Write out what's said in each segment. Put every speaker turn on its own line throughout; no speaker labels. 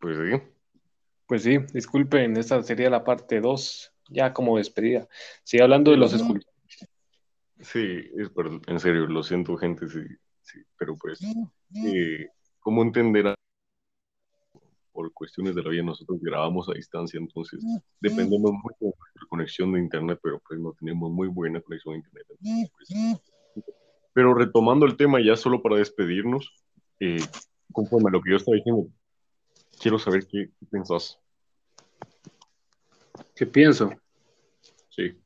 Pues sí.
Pues sí, disculpen, esta sería la parte 2, ya como despedida. Sigue hablando de los escultores.
Sí, es, en serio, lo siento, gente, sí, sí pero pues, eh, ¿cómo entenderá? Por cuestiones de la vida, nosotros grabamos a distancia, entonces dependemos mucho de nuestra conexión de internet, pero pues no tenemos muy buena conexión de internet. Pues, pero retomando el tema, ya solo para despedirnos, eh, conforme a lo que yo estaba diciendo, quiero saber qué, qué pensás.
¿Qué pienso?
Sí.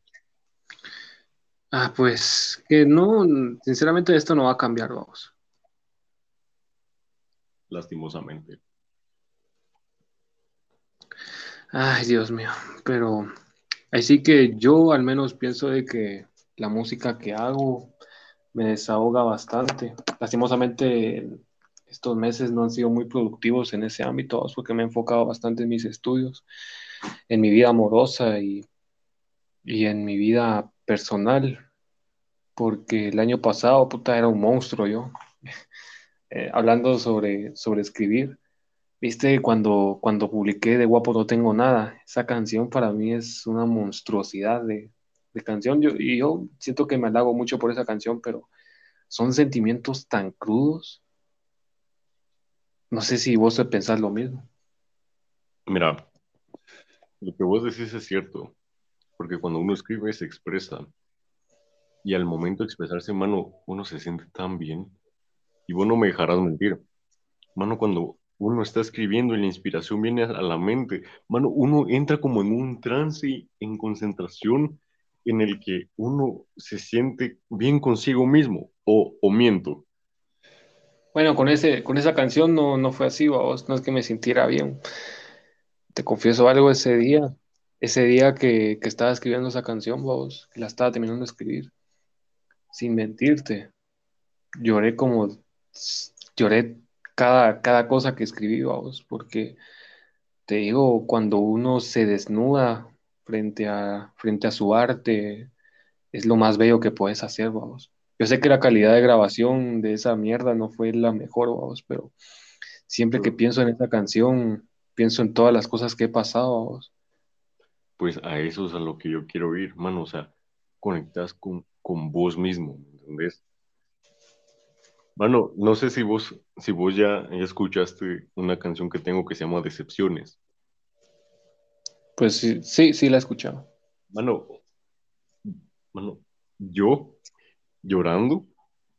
Ah, pues que no, sinceramente esto no va a cambiar, vamos.
Lastimosamente.
Ay, Dios mío, pero así que yo al menos pienso de que la música que hago me desahoga bastante. Lastimosamente estos meses no han sido muy productivos en ese ámbito, porque me he enfocado bastante en mis estudios, en mi vida amorosa y, en mi vida personal, porque el año pasado, puta, era un monstruo yo, eh, hablando sobre, sobre escribir. Viste, cuando, cuando publiqué De Guapo No Tengo Nada, esa canción para mí es una monstruosidad de, canción. Yo, y yo siento que me halago mucho por esa canción, pero son sentimientos tan crudos no sé si vos pensás lo mismo.
Mira, lo que vos decís es cierto, porque cuando uno escribe se expresa, y al momento de expresarse, mano, uno se siente tan bien, y vos no me dejarás mentir. Mano, cuando uno está escribiendo y la inspiración viene a la mente, mano, uno entra como en un trance en concentración en el que uno se siente bien consigo mismo, o, o miento.
Bueno, con, ese, con esa canción no, no fue así, vos, no es que me sintiera bien. Te confieso algo ese día, ese día que, estaba escribiendo esa canción, vos, que la estaba terminando de escribir, sin mentirte, lloré como, lloré cada, cada cosa que escribí, vos, porque te digo, cuando uno se desnuda frente a, frente a su arte, es lo más bello que puedes hacer, vos. Yo sé que la calidad de grabación de esa mierda no fue la mejor, vamos, pero siempre que pienso en esa canción, pienso en todas las cosas que he pasado, vamos.
Pues a eso es a lo que yo quiero ir, mano, o sea, conectas con, con vos mismo, ¿me entendés? Mano, no sé si vos, si vos ya, escuchaste una canción que tengo que se llama Decepciones.
Pues sí, sí, sí la he escuchado.
Mano, mano, yo llorando,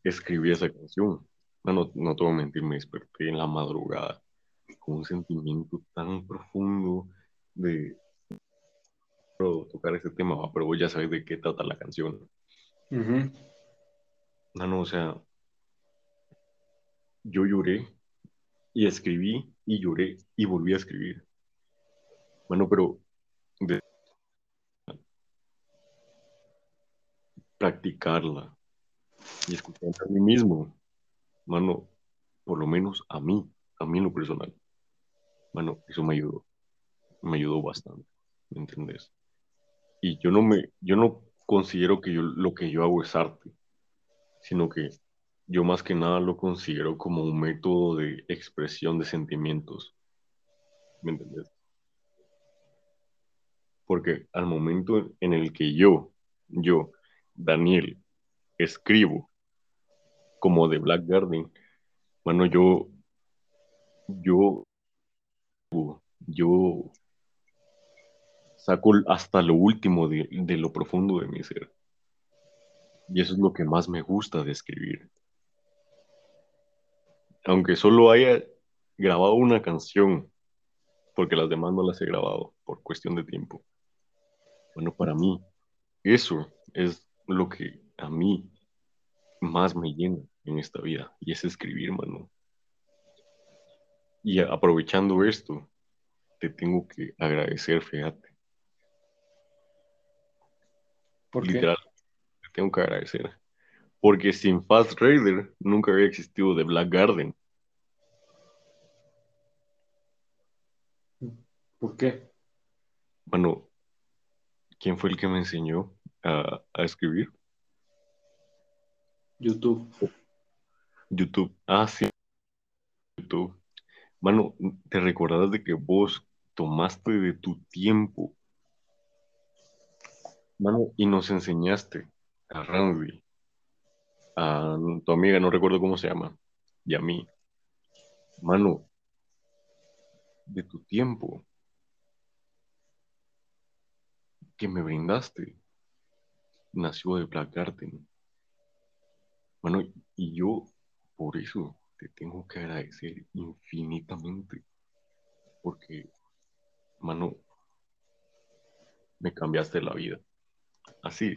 escribí esa canción. No, no, te voy a mentir, me desperté en la madrugada con un sentimiento tan profundo de tocar ese tema, pero vos ya sabes de qué trata la canción. No, no, o sea, yo lloré y escribí y lloré y volví a escribir. Bueno, pero practicarla, y escuchar a mí mismo, mano, por lo menos a mí, a mí en lo personal, mano, eso me ayudó, me ayudó bastante, ¿me entendés? Y yo no me, yo no considero que yo, lo que yo hago es arte, sino que yo más que nada lo considero como un método de expresión de sentimientos, ¿me entendés? Porque al momento en el que yo, yo, Daniel, escribo como de Black Garden, bueno, yo, yo, yo saco hasta lo último de, de lo profundo de mi ser. Y eso es lo que más me gusta de escribir. Aunque solo haya grabado una canción, porque las demás no las he grabado por cuestión de tiempo. Bueno, para mí, eso es lo que a mí más me llena en esta vida y es escribir, mano. Y aprovechando esto, te tengo que agradecer, fíjate.
¿Por
Literal, te tengo que agradecer. Porque sin Fast Raider nunca había existido The Black Garden.
¿Por qué?
Bueno, ¿quién fue el que me enseñó a, a escribir?
YouTube.
YouTube. Ah, sí. YouTube. Mano, ¿te recordás de que vos tomaste de tu tiempo, mano, y nos enseñaste a Randy, a tu amiga, no recuerdo cómo se llama, y a mí, mano, de tu tiempo que me brindaste, nació de Black. Mano, y yo por eso te tengo que agradecer infinitamente, porque mano, me cambiaste la vida. Así,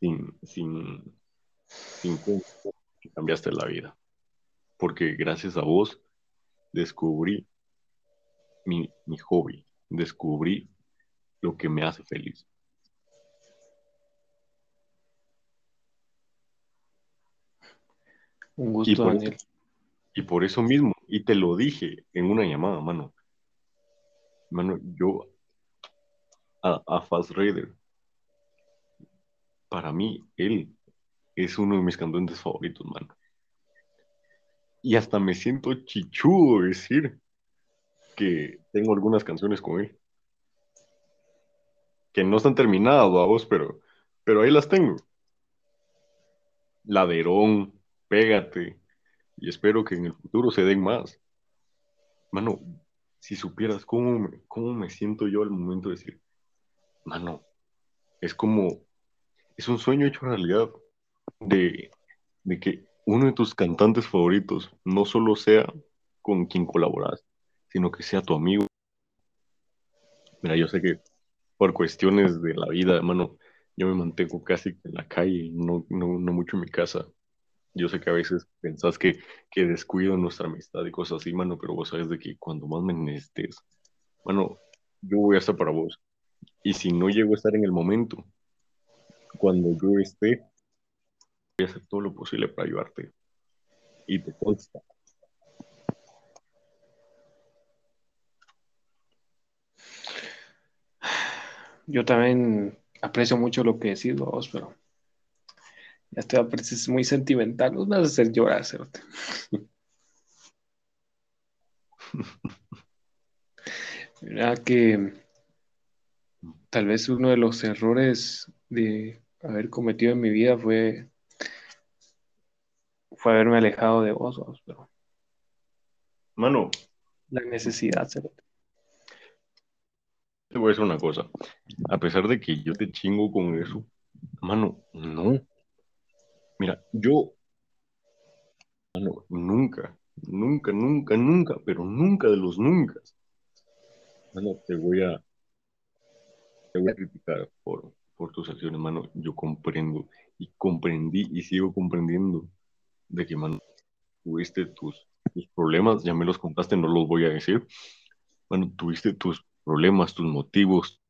sin, sin, sin me cambiaste la vida. Porque gracias a vos descubrí mi, mi hobby, descubrí lo que me hace feliz.
Un gusto, Daniel.
y por eso mismo, y te lo dije en una llamada, mano, Mano, yo a, Fast Raider, para mí, él es uno de mis cantantes favoritos, mano. Y hasta me siento chichudo decir que tengo algunas canciones con él. Que no están terminadas, vos, pero, pero ahí las tengo. Laderón, Pégate. Y espero que en el futuro se den más. Mano, si supieras cómo me, cómo me siento yo al momento de decir, mano, es como, es un sueño hecho realidad de, de que uno de tus cantantes favoritos no solo sea con quien colaboras, sino que sea tu amigo. Mira, yo sé que por cuestiones de la vida, hermano, yo me mantengo casi en la calle, no, no, no mucho en mi casa. Yo sé que a veces pensás que, que descuido nuestra amistad y cosas así, mano, pero vos sabes de que cuando más me necesites, mano, yo voy a estar para vos. Y si no llego a estar en el momento, cuando yo esté, voy a hacer todo lo posible para ayudarte. Y te consta.
Yo también aprecio mucho lo que decís vos, pero ya estoy es muy sentimental. Nos vas a hacer llorar, ¿cierto? Mira que tal vez uno de los errores de haber cometido en mi vida fue, fue haberme alejado de vos, pero.
Mano.
La necesidad, ¿cierto?
Te voy a decir una cosa. A pesar de que yo te chingo con eso, mano, no. Mira, yo nunca, nunca, nunca, nunca, pero nunca de los nunca. Mano, te voy a, te voy a criticar por, por tus acciones, mano. Yo comprendo y comprendí y sigo comprendiendo de que, mano, tuviste tus, tus problemas, ya me los contaste, no los voy a decir. Mano, tuviste tus problemas, tus motivos.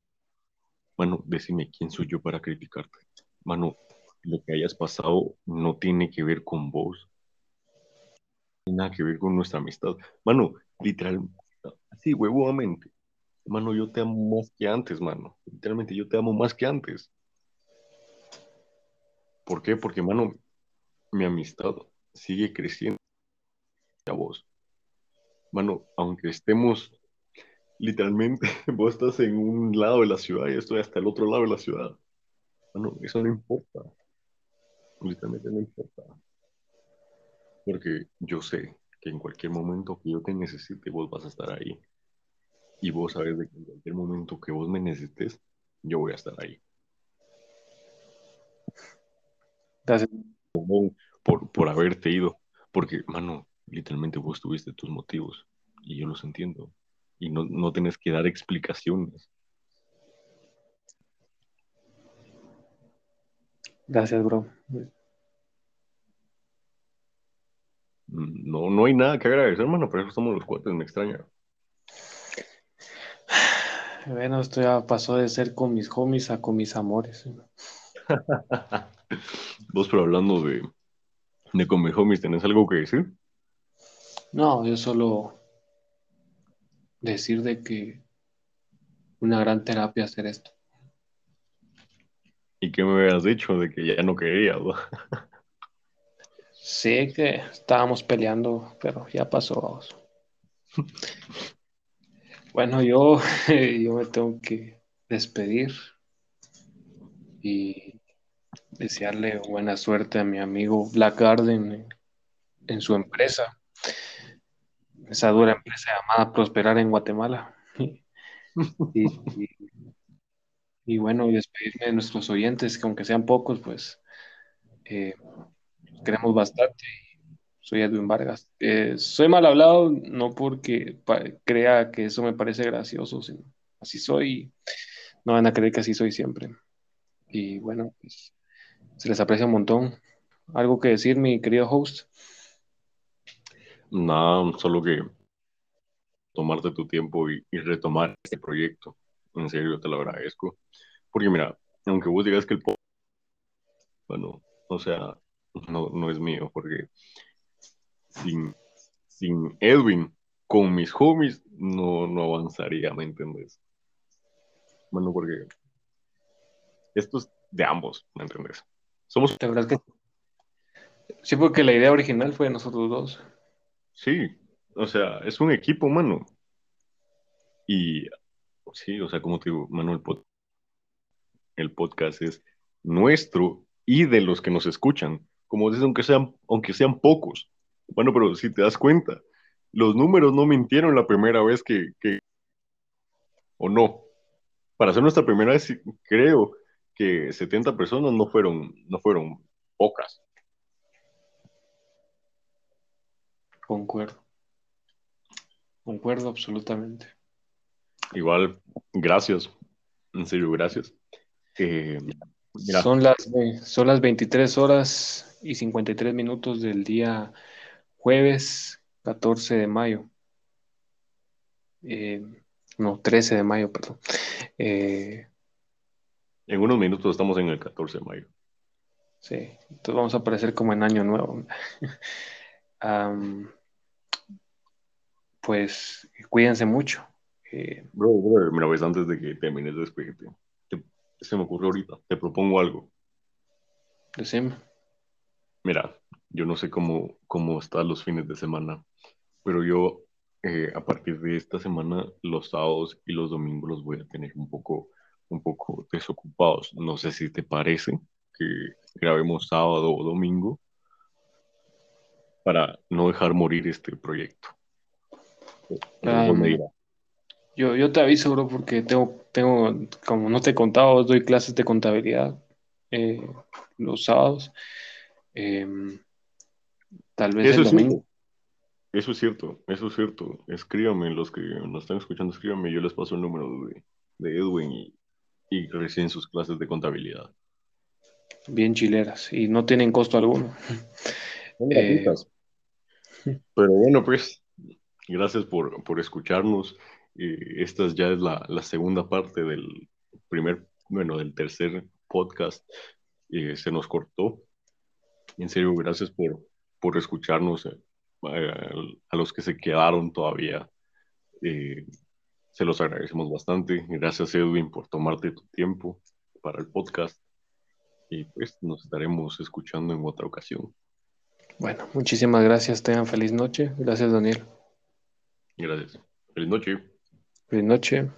Mano, decime quién soy yo para criticarte. Mano, lo que hayas pasado no tiene que ver con vos. Tiene nada que ver con nuestra amistad. Mano, literal, así, huevudamente. Mano, yo te amo más que antes, mano. Literalmente, yo te amo más que antes. ¿Por qué? Porque, mano, mi amistad sigue creciendo a vos. Mano, aunque estemos literalmente, vos estás en un lado de la ciudad y estoy hasta el otro lado de la ciudad. Mano, eso no importa completamente no importa. Porque yo sé que en cualquier momento que yo te necesite, vos vas a estar ahí. Y vos sabes de que en cualquier momento que vos me necesites, yo voy a estar ahí.
Gracias.
Por, por haberte ido. Porque, mano, literalmente vos tuviste tus motivos. Y yo los entiendo. Y no, no tenés que dar explicaciones.
Gracias, bro.
No, no hay nada que agradecer, hermano, por eso estamos los cuates, me extraña.
Bueno, esto ya pasó de ser con mis homies a con mis amores.
Vos, pero hablando de, de con mis homies, ¿tenés algo que decir?
No, yo solo decir de que una gran terapia hacer esto.
¿Y qué me habías dicho de que ya no querías?
Sí, que estábamos peleando, pero ya pasó. Bueno, yo, yo me tengo que despedir y desearle buena suerte a mi amigo Black Garden en, su empresa, esa dura empresa llamada Prosperar en Guatemala. Y, bueno, despedirme de nuestros oyentes, que aunque sean pocos, pues eh, queremos bastante. Soy Edwin Vargas. Eh, soy mal hablado, no porque crea que eso me parece gracioso, sino así soy. No van a creer que así soy siempre. Y bueno, pues se les aprecia un montón. ¿Algo que decir, mi querido host?
Nada, solo que tomarte tu tiempo y, retomar este proyecto. En serio, te lo agradezco. Porque mira, aunque vos digas que el bueno, o sea, no, no es mío, porque sin, sin Edwin, con mis homies, no, no avanzaría, ¿me entiendes? Bueno, porque esto es de ambos, ¿me entiendes?
Somos... La verdad que... Sí, porque la idea original fue de nosotros dos.
Sí, o sea, es un equipo, mano. Y sí, o sea, como te digo, mano, el, el podcast es nuestro y de los que nos escuchan. Como dices, aunque sean, aunque sean pocos. Bueno, pero si te das cuenta, los números no mintieron la primera vez que, que o no. Para ser nuestra primera vez, creo que 70 personas no fueron, no fueron pocas.
Concuerdo. Concuerdo absolutamente.
Igual, gracias. En serio, gracias.
Eh, son, las, son las 23 horas y 53 minutos del día jueves 14 de mayo. Eh, no, 13 de mayo, perdón. Eh,
en unos minutos estamos en el 14 de mayo.
Sí, entonces vamos a aparecer como en año nuevo. pues cuídense mucho.
Eh, bro, bro, mira, ves, antes de que termines de despedirte, se me ocurrió ahorita, te propongo algo.
Decime.
Mira, yo no sé cómo, cómo están los fines de semana, pero yo eh, a partir de esta semana, los sábados y los domingos los voy a tener un poco, un poco desocupados. No sé si te parece que grabemos sábado o domingo para no dejar morir este proyecto.
Yo, yo te aviso, bro, porque tengo, tengo, como no te he contado, doy clases de contabilidad eh, los sábados. Em, tal vez
eso el domingo. Eso es cierto, eso es cierto. Escríbame, los que nos están escuchando, escríbame, yo les paso el número de, de Edwin y, y recién sus clases de contabilidad.
Bien chileras y no tienen costo alguno.
Eh, pero bueno, pues, gracias por, por escucharnos. Esta ya es la, la, segunda parte del primer, bueno, del tercer podcast. se nos cortó. En serio, gracias por, por escucharnos. Eh, a los que se quedaron todavía. Eh, se los agradecemos bastante. Gracias, Edwin, por tomarte tu tiempo para el podcast. Y pues nos estaremos escuchando en otra ocasión.
Bueno, muchísimas gracias. Tengan feliz noche. Gracias, Daniel.
Gracias. Feliz noche.
Feliz noche.